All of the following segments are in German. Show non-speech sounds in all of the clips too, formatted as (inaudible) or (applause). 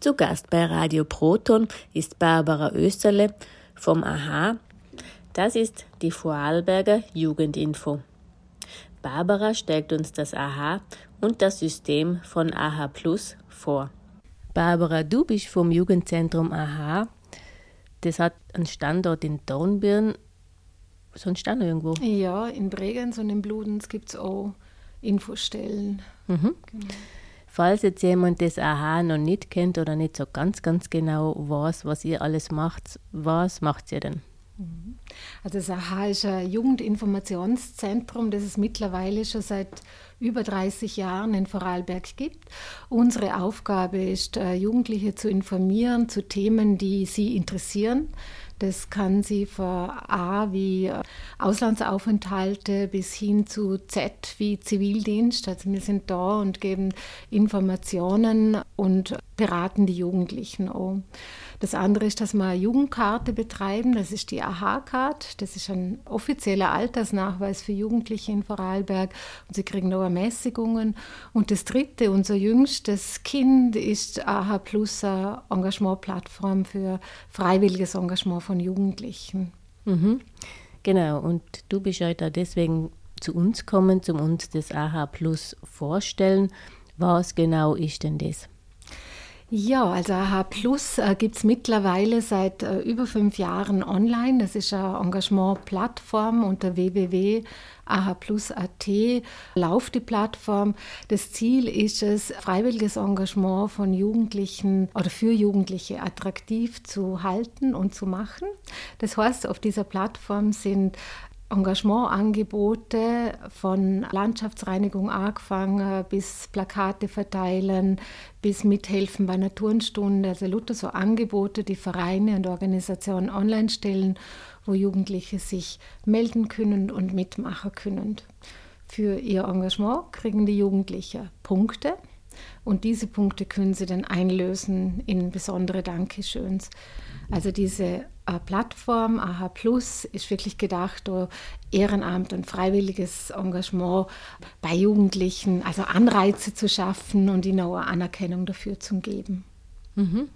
Zu Gast bei Radio Proton ist Barbara Österle vom AHA. Das ist die Vorarlberger Jugendinfo. Barbara stellt uns das AHA und das System von AHA Plus vor. Barbara, du bist vom Jugendzentrum AHA. Das hat einen Standort in Dornbirn. Sonst noch irgendwo? Ja, in Bregenz und in Bludenz gibt es auch Infostellen. Mhm. Genau. Falls jetzt jemand das AHA noch nicht kennt oder nicht so ganz, ganz genau weiß, was ihr alles macht, was macht ihr denn? Mhm. Also das AHA ist ein Jugendinformationszentrum, das es mittlerweile schon seit über 30 Jahren in Vorarlberg gibt. Unsere Aufgabe ist, äh, Jugendliche zu informieren zu Themen, die sie interessieren. Das kann sie von A wie Auslandsaufenthalte bis hin zu Z wie Zivildienst. Also wir sind da und geben Informationen und beraten die Jugendlichen auch. Das andere ist, dass wir eine Jugendkarte betreiben. Das ist die AHA-Card. Das ist ein offizieller Altersnachweis für Jugendliche in Vorarlberg. Und sie kriegen auch Ermäßigungen. Und das dritte, unser jüngstes Kind, ist AHA Plus, eine Engagementplattform für freiwilliges Engagement von Jugendlichen. Mhm. Genau. Und du bist heute deswegen zu uns kommen, zum uns das AHA Plus vorstellen. Was genau ist denn das? Ja, also AH Plus äh, gibt es mittlerweile seit äh, über fünf Jahren online. Das ist eine Engagement-Plattform unter www.ahplus.at lauft die Plattform. Das Ziel ist es, freiwilliges Engagement von Jugendlichen oder für Jugendliche attraktiv zu halten und zu machen. Das heißt, auf dieser Plattform sind Engagementangebote von Landschaftsreinigung angefangen bis Plakate verteilen, bis mithelfen bei einer Turnstunde. Also Luther so Angebote, die Vereine und Organisationen online stellen, wo Jugendliche sich melden können und mitmachen können. Für ihr Engagement kriegen die Jugendlichen Punkte und diese Punkte können sie dann einlösen in besondere Dankeschöns. Also diese Plattform AHA Plus ist wirklich gedacht, uh, Ehrenamt und freiwilliges Engagement bei Jugendlichen, also Anreize zu schaffen und ihnen auch Anerkennung dafür zu geben. Mhm.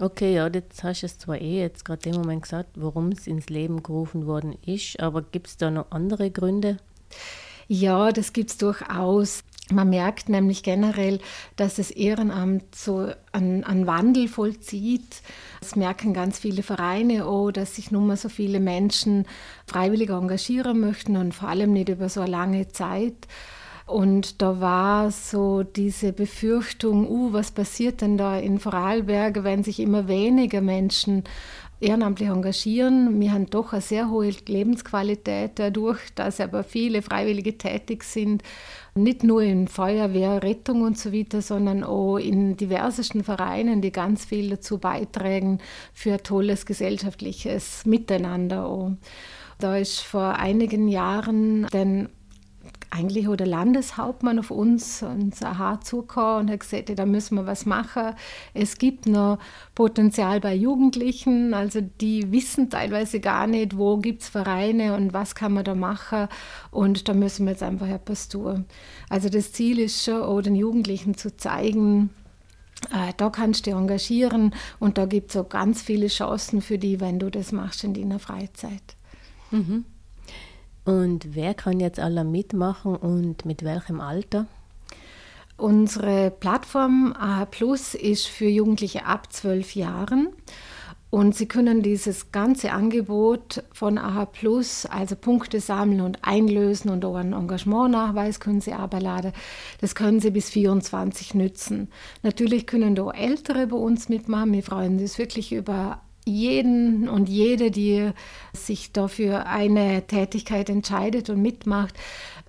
Okay, ja, jetzt hast du es zwar eh jetzt gerade im Moment gesagt, warum es ins Leben gerufen worden ist, aber gibt es da noch andere Gründe? Ja, das gibt es durchaus. Man merkt nämlich generell, dass das Ehrenamt so einen, einen Wandel vollzieht. Es merken ganz viele Vereine auch, dass sich nun mal so viele Menschen freiwillig engagieren möchten und vor allem nicht über so eine lange Zeit. Und da war so diese Befürchtung, uh, was passiert denn da in Vorarlberg, wenn sich immer weniger Menschen ehrenamtlich engagieren. Wir haben doch eine sehr hohe Lebensqualität dadurch, dass aber viele Freiwillige tätig sind. Nicht nur in Feuerwehr, Rettung und so weiter, sondern auch in diversesten Vereinen, die ganz viel dazu beitragen für ein tolles gesellschaftliches Miteinander. Auch. Da ist vor einigen Jahren den eigentlich hat der Landeshauptmann auf uns, uns AHA zugekommen und hat gesagt, da müssen wir was machen. Es gibt noch Potenzial bei Jugendlichen, also die wissen teilweise gar nicht, wo gibt es Vereine und was kann man da machen und da müssen wir jetzt einfach etwas tun. Also das Ziel ist schon, auch den Jugendlichen zu zeigen, äh, da kannst du dich engagieren und da gibt es auch ganz viele Chancen für die, wenn du das machst in deiner Freizeit. Mhm. Und wer kann jetzt alle mitmachen und mit welchem Alter? Unsere Plattform AH Plus ist für Jugendliche ab zwölf Jahren. Und Sie können dieses ganze Angebot von AH Plus, also Punkte sammeln und einlösen und auch einen Engagementnachweis können Sie abladen. Das können Sie bis 24 nützen. Natürlich können da Ältere bei uns mitmachen. Wir freuen uns wirklich über jeden und jede, die sich dafür eine Tätigkeit entscheidet und mitmacht,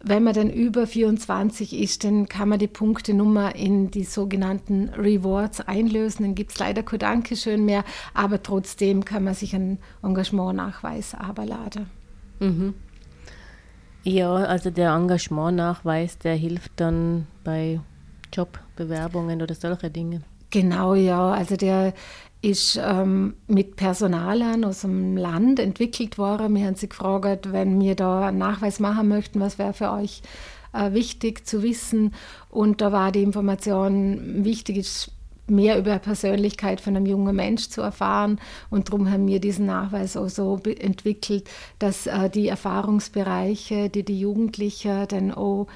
wenn man dann über 24 ist, dann kann man die Punktenummer in die sogenannten Rewards einlösen. Dann gibt es leider kein Dankeschön mehr, aber trotzdem kann man sich einen Engagementnachweis aberladen. Mhm. Ja, also der Engagementnachweis, der hilft dann bei Jobbewerbungen oder solche Dinge. Genau, ja. Also der ist ähm, mit Personalern aus dem Land entwickelt worden. Wir haben sie gefragt, wenn wir da einen Nachweis machen möchten, was wäre für euch äh, wichtig zu wissen. Und da war die Information, wichtig ist mehr über die Persönlichkeit von einem jungen Mensch zu erfahren. Und darum haben wir diesen Nachweis auch so entwickelt, dass äh, die Erfahrungsbereiche, die die Jugendlichen dann auch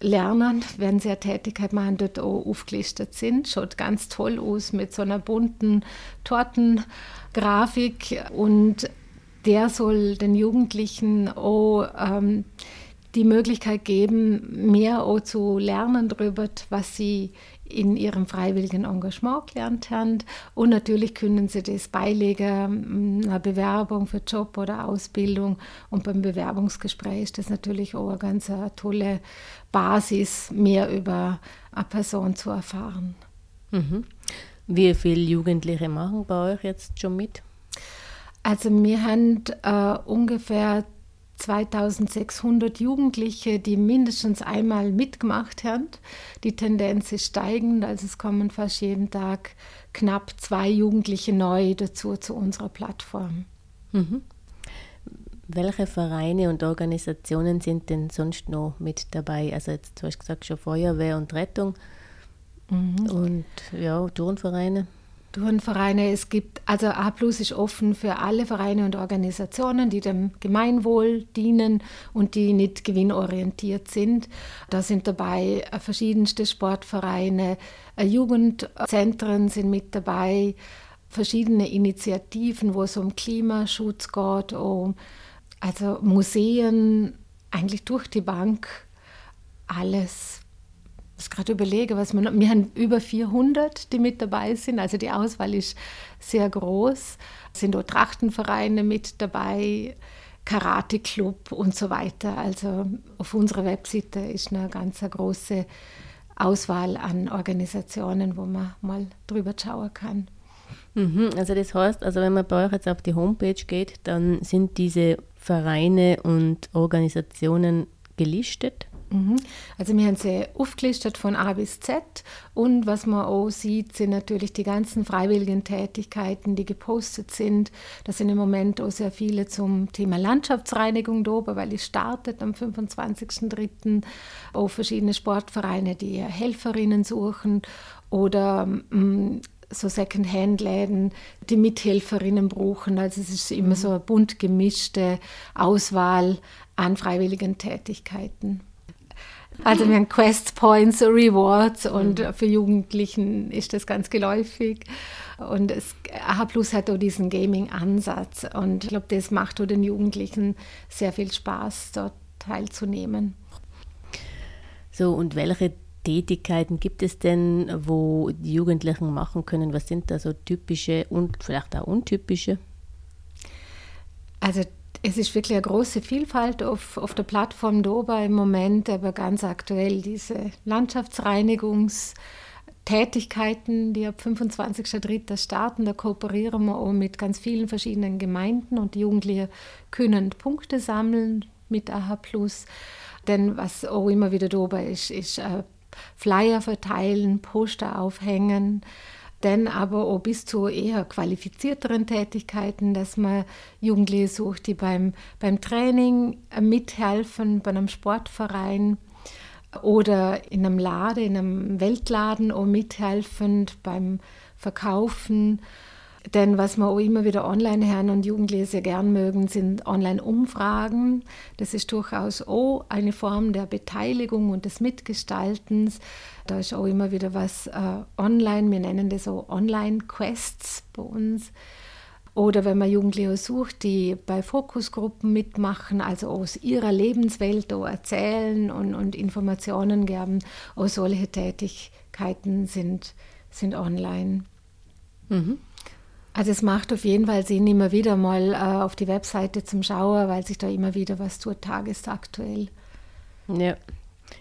lernen, wenn sie eine Tätigkeit machen, dort auch aufgelistet sind. Schaut ganz toll aus mit so einer bunten Tortengrafik und der soll den Jugendlichen auch ähm, die Möglichkeit geben, mehr auch zu lernen darüber, was sie in ihrem freiwilligen Engagement gelernt haben. Und natürlich können sie das beilegen, einer Bewerbung für Job oder Ausbildung. Und beim Bewerbungsgespräch ist das natürlich auch eine ganz eine tolle Basis, mehr über eine Person zu erfahren. Mhm. Wie viele Jugendliche machen bei euch jetzt schon mit? Also wir haben äh, ungefähr 2600 Jugendliche, die mindestens einmal mitgemacht haben. Die Tendenz ist steigend, also es kommen fast jeden Tag knapp zwei Jugendliche neu dazu zu unserer Plattform. Mhm. Welche Vereine und Organisationen sind denn sonst noch mit dabei? Also jetzt du hast gesagt schon Feuerwehr und Rettung mhm. und ja, Turnvereine. Turnvereine. Es gibt, also A Plus ist offen für alle Vereine und Organisationen, die dem Gemeinwohl dienen und die nicht gewinnorientiert sind. Da sind dabei verschiedenste Sportvereine, äh, Jugendzentren sind mit dabei, verschiedene Initiativen, wo es um Klimaschutz geht, um also Museen, eigentlich durch die Bank alles muss gerade überlege, was man, wir haben über 400, die mit dabei sind, also die Auswahl ist sehr groß. Es sind auch Trachtenvereine mit dabei, Karate-Club und so weiter. Also auf unserer Webseite ist eine ganz große Auswahl an Organisationen, wo man mal drüber schauen kann. Mhm, also das heißt, also wenn man bei euch jetzt auf die Homepage geht, dann sind diese Vereine und Organisationen gelistet. Also wir haben sie aufgelistet von A bis Z und was man auch sieht, sind natürlich die ganzen freiwilligen Tätigkeiten, die gepostet sind. Da sind im Moment auch sehr viele zum Thema Landschaftsreinigung da, weil es startet am 25.03. auch verschiedene Sportvereine, die Helferinnen suchen oder mm, so Second-Hand-Läden, die Mithelferinnen brauchen. Also es ist immer mhm. so eine bunt gemischte Auswahl an freiwilligen Tätigkeiten. Also wir haben Quest Points, Rewards und mhm. für Jugendlichen ist das ganz geläufig. Und es, AHA Plus hat auch diesen Gaming-Ansatz und ich glaube, das macht auch den Jugendlichen sehr viel Spaß, dort teilzunehmen. So, und welche Tätigkeiten gibt es denn, wo die Jugendlichen machen können? Was sind da so typische und vielleicht auch untypische? Also es ist wirklich eine große Vielfalt auf, auf der Plattform Doba im Moment, aber ganz aktuell diese Landschaftsreinigungstätigkeiten, die ab 25.03. starten. Da kooperieren wir auch mit ganz vielen verschiedenen Gemeinden und die Jugendlichen können Punkte sammeln mit Plus. Denn was auch immer wieder Doba ist, ist äh, Flyer verteilen, Poster aufhängen dann aber auch bis zu eher qualifizierteren Tätigkeiten, dass man Jugendliche sucht, die beim, beim Training mithelfen, bei einem Sportverein oder in einem Laden, in einem Weltladen auch mithelfen beim Verkaufen denn was wir auch immer wieder online hören und Jugendliche sehr gern mögen, sind Online-Umfragen. Das ist durchaus auch eine Form der Beteiligung und des Mitgestaltens. Da ist auch immer wieder was äh, online. Wir nennen das so Online-Quests bei uns. Oder wenn man Jugendliche sucht, die bei Fokusgruppen mitmachen, also aus ihrer Lebenswelt erzählen und, und Informationen geben, auch solche Tätigkeiten sind, sind online. Mhm. Also es macht auf jeden Fall Sinn, immer wieder mal äh, auf die Webseite zum Schauen, weil sich da immer wieder was tut, tagesaktuell. Ja,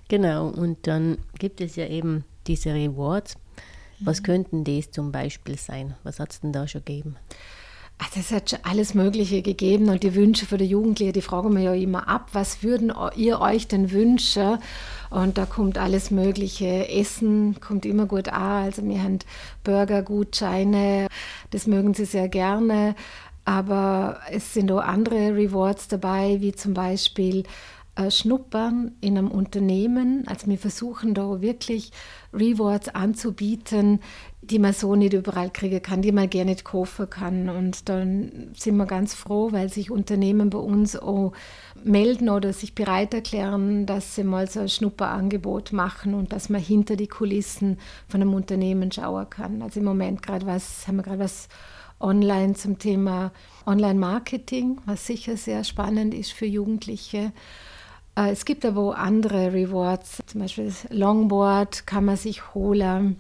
genau. Und dann gibt es ja eben diese Rewards. Was mhm. könnten das zum Beispiel sein? Was hat es denn da schon gegeben? Also es hat schon alles Mögliche gegeben und die Wünsche für die Jugendlichen, die fragen wir ja immer ab, was würden ihr euch denn wünschen? Und da kommt alles Mögliche. Essen kommt immer gut an. Also wir haben Burger-Gutscheine, das mögen sie sehr gerne. Aber es sind auch andere Rewards dabei, wie zum Beispiel äh, Schnuppern in einem Unternehmen. Also wir versuchen da wirklich Rewards anzubieten, die man so nicht überall kriegen kann, die man gerne nicht kaufen kann. Und dann sind wir ganz froh, weil sich Unternehmen bei uns auch melden oder sich bereit erklären, dass sie mal so ein Schnupperangebot machen und dass man hinter die Kulissen von einem Unternehmen schauen kann. Also im Moment gerade was, haben wir gerade was online zum Thema Online-Marketing, was sicher sehr spannend ist für Jugendliche. Äh, es gibt aber auch andere Rewards, zum Beispiel das Longboard kann man sich holen.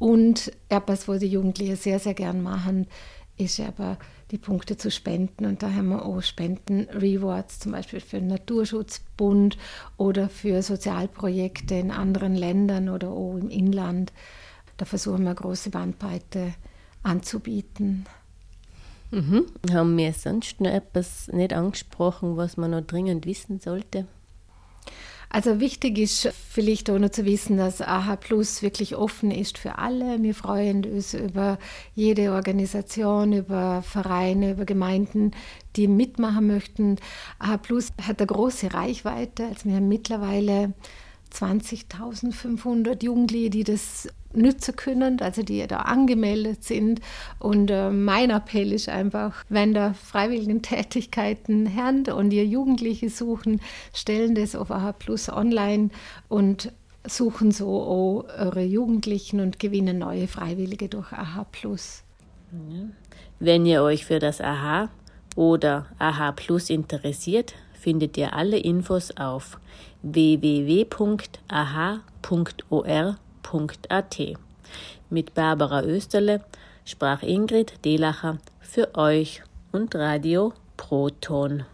Und etwas, was die Jugendlichen sehr, sehr gern machen, ist aber die Punkte zu spenden. Und da haben wir auch Spenden-Rewards, zum Beispiel für den Naturschutzbund oder für Sozialprojekte in anderen Ländern oder auch im Inland. Da versuchen wir eine große Bandbreite anzubieten. Mhm. Haben wir sonst noch etwas nicht angesprochen, was man noch dringend wissen sollte? Also wichtig ist vielleicht auch noch zu wissen, dass AHA Plus wirklich offen ist für alle. Wir freuen uns über jede Organisation, über Vereine, über Gemeinden, die mitmachen möchten. AHA Plus hat eine große Reichweite. Also wir haben mittlerweile 20.500 Jugendliche, die das nützen können, also die da angemeldet sind. Und äh, mein Appell ist einfach, wenn da freiwilligen (laughs) Tätigkeiten Herren und ihr Jugendliche suchen, stellen das auf AH Plus online und suchen so auch eure Jugendlichen und gewinnen neue Freiwillige durch AH Plus. Wenn ihr euch für das AHA oder AHA Plus interessiert, findet ihr alle Infos auf www.aha.or.at. Mit Barbara Österle sprach Ingrid Delacher für euch und Radio Proton.